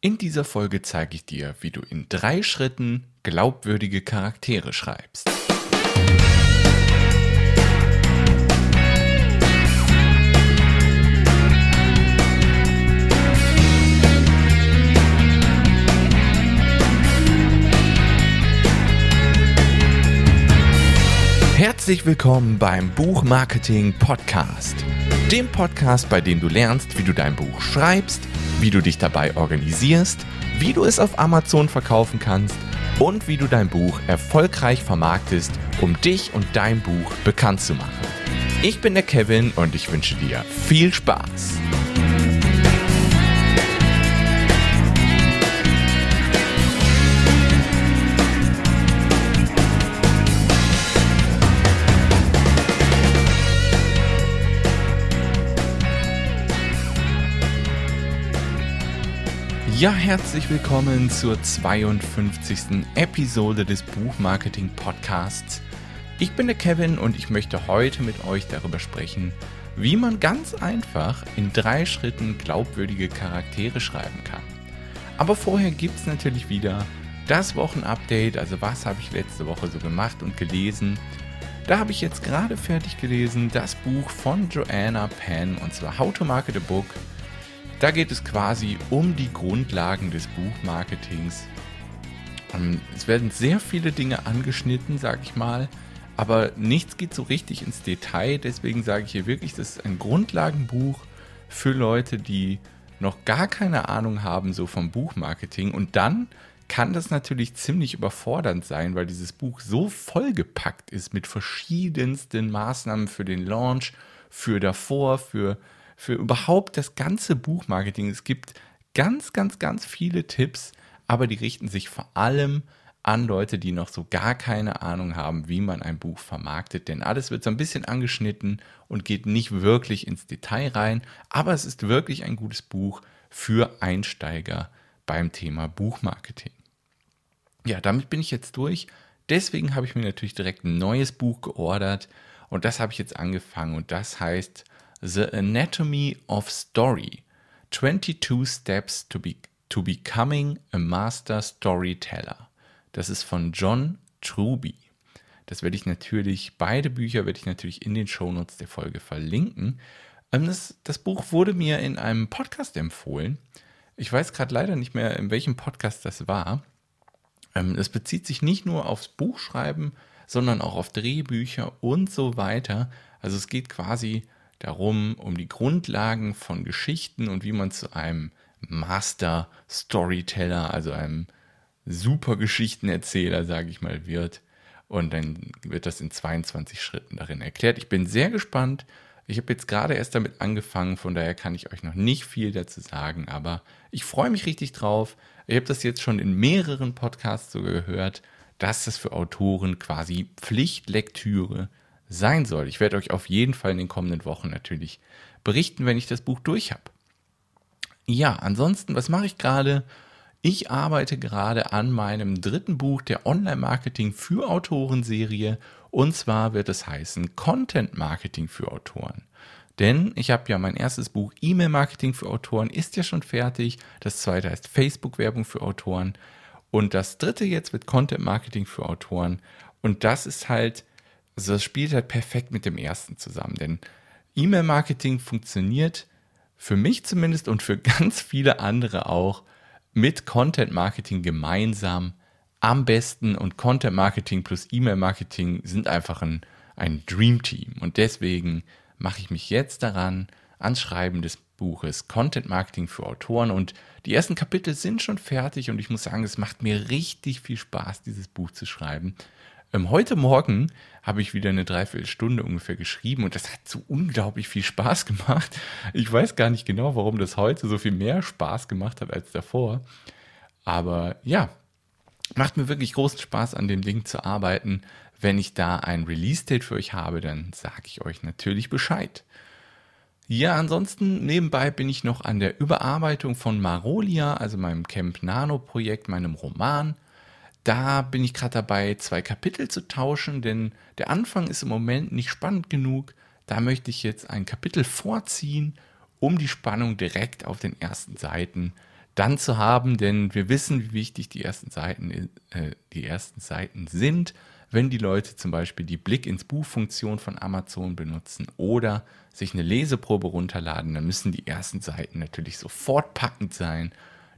In dieser Folge zeige ich dir, wie du in drei Schritten glaubwürdige Charaktere schreibst. Herzlich willkommen beim Buchmarketing Podcast. Dem Podcast, bei dem du lernst, wie du dein Buch schreibst, wie du dich dabei organisierst, wie du es auf Amazon verkaufen kannst und wie du dein Buch erfolgreich vermarktest, um dich und dein Buch bekannt zu machen. Ich bin der Kevin und ich wünsche dir viel Spaß. Ja, herzlich willkommen zur 52. Episode des Buchmarketing Podcasts. Ich bin der Kevin und ich möchte heute mit euch darüber sprechen, wie man ganz einfach in drei Schritten glaubwürdige Charaktere schreiben kann. Aber vorher gibt es natürlich wieder das Wochenupdate, also was habe ich letzte Woche so gemacht und gelesen. Da habe ich jetzt gerade fertig gelesen das Buch von Joanna Penn und zwar How to Market a Book da geht es quasi um die Grundlagen des Buchmarketings. Ähm, es werden sehr viele Dinge angeschnitten, sag ich mal, aber nichts geht so richtig ins Detail. Deswegen sage ich hier wirklich, das ist ein Grundlagenbuch für Leute, die noch gar keine Ahnung haben so vom Buchmarketing. Und dann kann das natürlich ziemlich überfordernd sein, weil dieses Buch so vollgepackt ist mit verschiedensten Maßnahmen für den Launch, für davor, für für überhaupt das ganze Buchmarketing. Es gibt ganz, ganz, ganz viele Tipps, aber die richten sich vor allem an Leute, die noch so gar keine Ahnung haben, wie man ein Buch vermarktet. Denn alles wird so ein bisschen angeschnitten und geht nicht wirklich ins Detail rein. Aber es ist wirklich ein gutes Buch für Einsteiger beim Thema Buchmarketing. Ja, damit bin ich jetzt durch. Deswegen habe ich mir natürlich direkt ein neues Buch geordert und das habe ich jetzt angefangen und das heißt The Anatomy of Story 22 Steps to, be, to Becoming a Master Storyteller. Das ist von John Truby. Das werde ich natürlich, beide Bücher werde ich natürlich in den Shownotes der Folge verlinken. Ähm, das, das Buch wurde mir in einem Podcast empfohlen. Ich weiß gerade leider nicht mehr, in welchem Podcast das war. Ähm, es bezieht sich nicht nur aufs Buchschreiben, sondern auch auf Drehbücher und so weiter. Also es geht quasi darum, um die Grundlagen von Geschichten und wie man zu einem Master Storyteller, also einem super Geschichtenerzähler, sage ich mal, wird. Und dann wird das in 22 Schritten darin erklärt. Ich bin sehr gespannt. Ich habe jetzt gerade erst damit angefangen, von daher kann ich euch noch nicht viel dazu sagen, aber ich freue mich richtig drauf. Ich habe das jetzt schon in mehreren Podcasts sogar gehört, dass das für Autoren quasi Pflichtlektüre ist sein soll. Ich werde euch auf jeden Fall in den kommenden Wochen natürlich berichten, wenn ich das Buch durch habe. Ja, ansonsten, was mache ich gerade? Ich arbeite gerade an meinem dritten Buch der Online-Marketing für Autoren-Serie und zwar wird es heißen Content Marketing für Autoren. Denn ich habe ja mein erstes Buch E-Mail-Marketing für Autoren ist ja schon fertig. Das zweite heißt Facebook-Werbung für Autoren. Und das dritte jetzt wird Content Marketing für Autoren. Und das ist halt also das spielt halt perfekt mit dem ersten zusammen, denn E-Mail-Marketing funktioniert für mich zumindest und für ganz viele andere auch mit Content Marketing gemeinsam am besten. Und Content Marketing plus E-Mail Marketing sind einfach ein, ein Dream Team und deswegen mache ich mich jetzt daran ans Schreiben des Buches Content Marketing für Autoren. Und die ersten Kapitel sind schon fertig und ich muss sagen, es macht mir richtig viel Spaß, dieses Buch zu schreiben. Ähm, heute Morgen habe ich wieder eine Dreiviertelstunde ungefähr geschrieben und das hat so unglaublich viel Spaß gemacht. Ich weiß gar nicht genau, warum das heute so viel mehr Spaß gemacht hat als davor. Aber ja, macht mir wirklich großen Spaß, an dem Ding zu arbeiten. Wenn ich da ein Release-Date für euch habe, dann sage ich euch natürlich Bescheid. Ja, ansonsten nebenbei bin ich noch an der Überarbeitung von Marolia, also meinem Camp Nano Projekt, meinem Roman. Da bin ich gerade dabei, zwei Kapitel zu tauschen, denn der Anfang ist im Moment nicht spannend genug. Da möchte ich jetzt ein Kapitel vorziehen, um die Spannung direkt auf den ersten Seiten dann zu haben, denn wir wissen, wie wichtig die ersten Seiten, äh, die ersten Seiten sind, wenn die Leute zum Beispiel die Blick ins Buch-Funktion von Amazon benutzen oder sich eine Leseprobe runterladen, dann müssen die ersten Seiten natürlich sofort packend sein,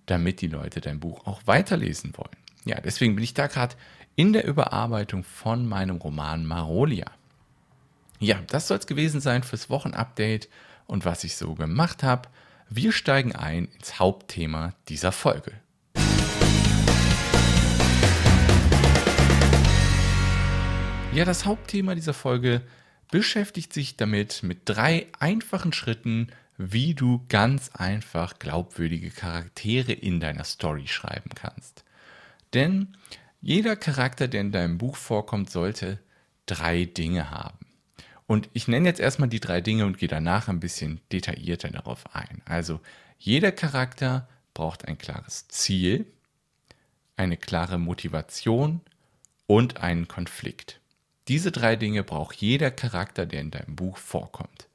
damit die Leute dein Buch auch weiterlesen wollen. Ja, deswegen bin ich da gerade in der Überarbeitung von meinem Roman Marolia. Ja, das soll es gewesen sein fürs Wochenupdate und was ich so gemacht habe. Wir steigen ein ins Hauptthema dieser Folge. Ja, das Hauptthema dieser Folge beschäftigt sich damit mit drei einfachen Schritten, wie du ganz einfach glaubwürdige Charaktere in deiner Story schreiben kannst. Denn jeder Charakter, der in deinem Buch vorkommt, sollte drei Dinge haben. Und ich nenne jetzt erstmal die drei Dinge und gehe danach ein bisschen detaillierter darauf ein. Also jeder Charakter braucht ein klares Ziel, eine klare Motivation und einen Konflikt. Diese drei Dinge braucht jeder Charakter, der in deinem Buch vorkommt.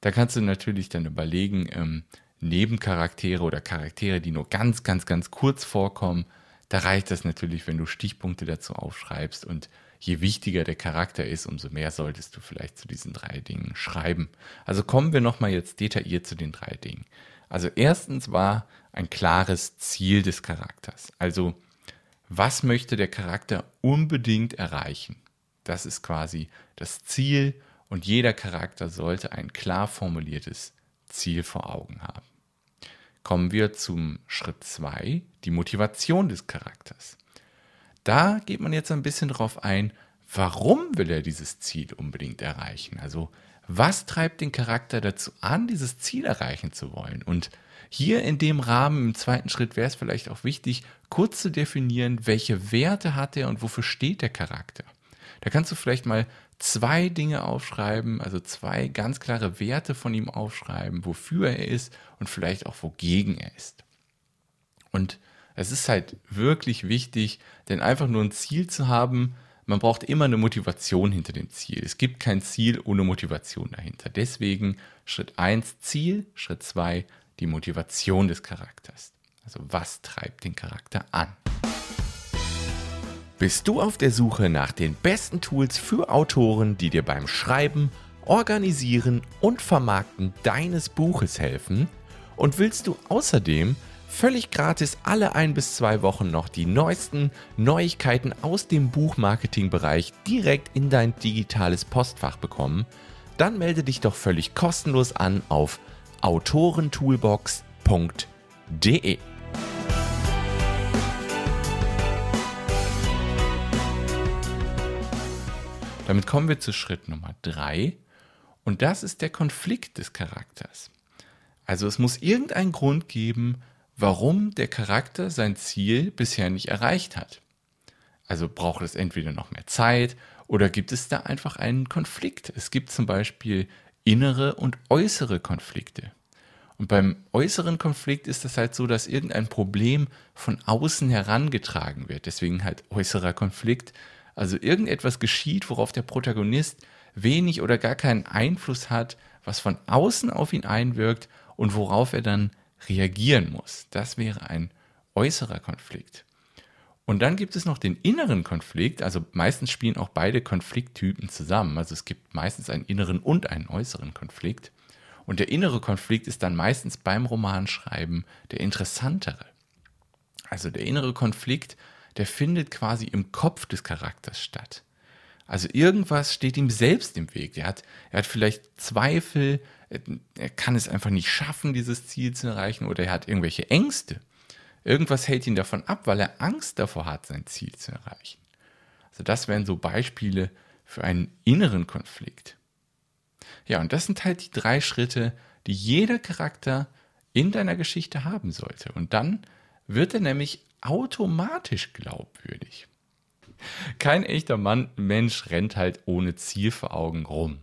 Da kannst du natürlich dann überlegen, ähm, Nebencharaktere oder Charaktere, die nur ganz, ganz, ganz kurz vorkommen, da reicht das natürlich, wenn du Stichpunkte dazu aufschreibst und je wichtiger der Charakter ist, umso mehr solltest du vielleicht zu diesen drei Dingen schreiben. Also kommen wir nochmal jetzt detailliert zu den drei Dingen. Also erstens war ein klares Ziel des Charakters. Also was möchte der Charakter unbedingt erreichen? Das ist quasi das Ziel und jeder Charakter sollte ein klar formuliertes Ziel vor Augen haben. Kommen wir zum Schritt 2, die Motivation des Charakters. Da geht man jetzt ein bisschen darauf ein, warum will er dieses Ziel unbedingt erreichen? Also was treibt den Charakter dazu an, dieses Ziel erreichen zu wollen? Und hier in dem Rahmen, im zweiten Schritt, wäre es vielleicht auch wichtig, kurz zu definieren, welche Werte hat er und wofür steht der Charakter. Da kannst du vielleicht mal zwei Dinge aufschreiben, also zwei ganz klare Werte von ihm aufschreiben, wofür er ist und vielleicht auch wogegen er ist. Und es ist halt wirklich wichtig, denn einfach nur ein Ziel zu haben, man braucht immer eine Motivation hinter dem Ziel. Es gibt kein Ziel ohne Motivation dahinter. Deswegen Schritt 1 Ziel, Schritt 2 die Motivation des Charakters. Also was treibt den Charakter an? Bist du auf der Suche nach den besten Tools für Autoren, die dir beim Schreiben, Organisieren und Vermarkten deines Buches helfen? Und willst du außerdem völlig gratis alle ein bis zwei Wochen noch die neuesten Neuigkeiten aus dem Buchmarketing-Bereich direkt in dein digitales Postfach bekommen, dann melde dich doch völlig kostenlos an auf autorentoolbox.de. Damit kommen wir zu Schritt Nummer drei und das ist der Konflikt des Charakters. Also es muss irgendeinen Grund geben, warum der Charakter sein Ziel bisher nicht erreicht hat. Also braucht es entweder noch mehr Zeit oder gibt es da einfach einen Konflikt. Es gibt zum Beispiel innere und äußere Konflikte. Und beim äußeren Konflikt ist es halt so, dass irgendein Problem von außen herangetragen wird. Deswegen halt äußerer Konflikt. Also irgendetwas geschieht, worauf der Protagonist wenig oder gar keinen Einfluss hat, was von außen auf ihn einwirkt und worauf er dann reagieren muss. Das wäre ein äußerer Konflikt. Und dann gibt es noch den inneren Konflikt, also meistens spielen auch beide Konflikttypen zusammen. Also es gibt meistens einen inneren und einen äußeren Konflikt. Und der innere Konflikt ist dann meistens beim Romanschreiben der interessantere. Also der innere Konflikt, der findet quasi im Kopf des Charakters statt. Also irgendwas steht ihm selbst im Weg. Er hat, er hat vielleicht Zweifel, er kann es einfach nicht schaffen, dieses Ziel zu erreichen oder er hat irgendwelche Ängste. Irgendwas hält ihn davon ab, weil er Angst davor hat, sein Ziel zu erreichen. Also das wären so Beispiele für einen inneren Konflikt. Ja, und das sind halt die drei Schritte, die jeder Charakter in deiner Geschichte haben sollte. Und dann wird er nämlich automatisch glaubwürdig. Kein echter Mann, Mensch rennt halt ohne Ziel vor Augen rum.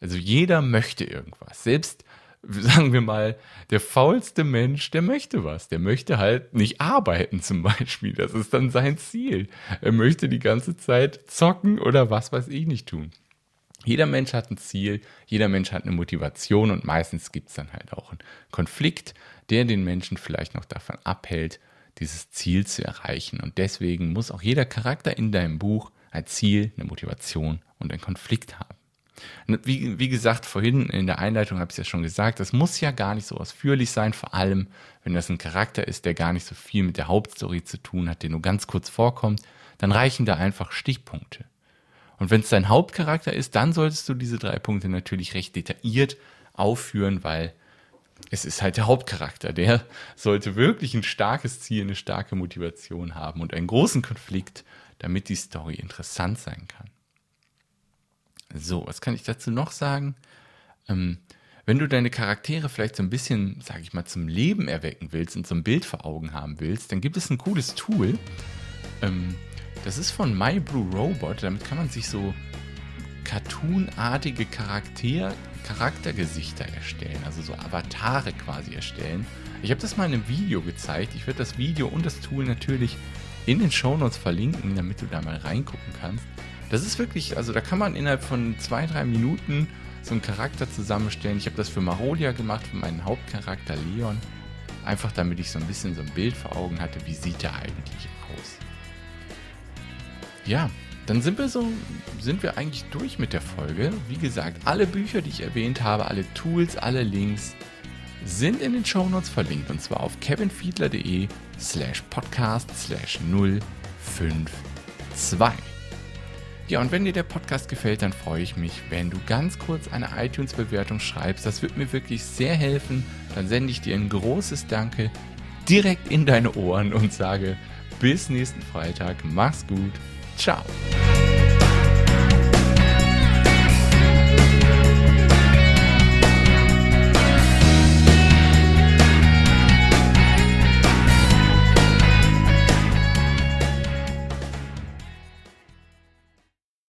Also jeder möchte irgendwas. Selbst, sagen wir mal, der faulste Mensch, der möchte was. Der möchte halt nicht arbeiten zum Beispiel. Das ist dann sein Ziel. Er möchte die ganze Zeit zocken oder was weiß ich nicht tun. Jeder Mensch hat ein Ziel, jeder Mensch hat eine Motivation und meistens gibt es dann halt auch einen Konflikt, der den Menschen vielleicht noch davon abhält, dieses Ziel zu erreichen. Und deswegen muss auch jeder Charakter in deinem Buch ein Ziel, eine Motivation und einen Konflikt haben. Wie, wie, gesagt, vorhin in der Einleitung habe ich es ja schon gesagt, das muss ja gar nicht so ausführlich sein, vor allem wenn das ein Charakter ist, der gar nicht so viel mit der Hauptstory zu tun hat, der nur ganz kurz vorkommt, dann reichen da einfach Stichpunkte. Und wenn es dein Hauptcharakter ist, dann solltest du diese drei Punkte natürlich recht detailliert aufführen, weil es ist halt der Hauptcharakter. Der sollte wirklich ein starkes Ziel, eine starke Motivation haben und einen großen Konflikt, damit die Story interessant sein kann. So, was kann ich dazu noch sagen? Ähm, wenn du deine Charaktere vielleicht so ein bisschen, sag ich mal, zum Leben erwecken willst und so ein Bild vor Augen haben willst, dann gibt es ein cooles Tool. Ähm, das ist von MyBlueRobot. Damit kann man sich so cartoonartige Charakter, Charaktergesichter erstellen, also so Avatare quasi erstellen. Ich habe das mal in einem Video gezeigt. Ich werde das Video und das Tool natürlich in den Shownotes verlinken, damit du da mal reingucken kannst. Das ist wirklich, also da kann man innerhalb von zwei, drei Minuten so einen Charakter zusammenstellen. Ich habe das für Marolia gemacht, für meinen Hauptcharakter Leon. Einfach damit ich so ein bisschen so ein Bild vor Augen hatte, wie sieht der eigentlich aus. Ja, dann sind wir so, sind wir eigentlich durch mit der Folge. Wie gesagt, alle Bücher, die ich erwähnt habe, alle Tools, alle Links sind in den Shownotes verlinkt und zwar auf kevinfiedler.de slash podcast slash 052. Ja, und wenn dir der Podcast gefällt, dann freue ich mich, wenn du ganz kurz eine iTunes-Bewertung schreibst. Das wird mir wirklich sehr helfen. Dann sende ich dir ein großes Danke direkt in deine Ohren und sage bis nächsten Freitag. Mach's gut. Tchau.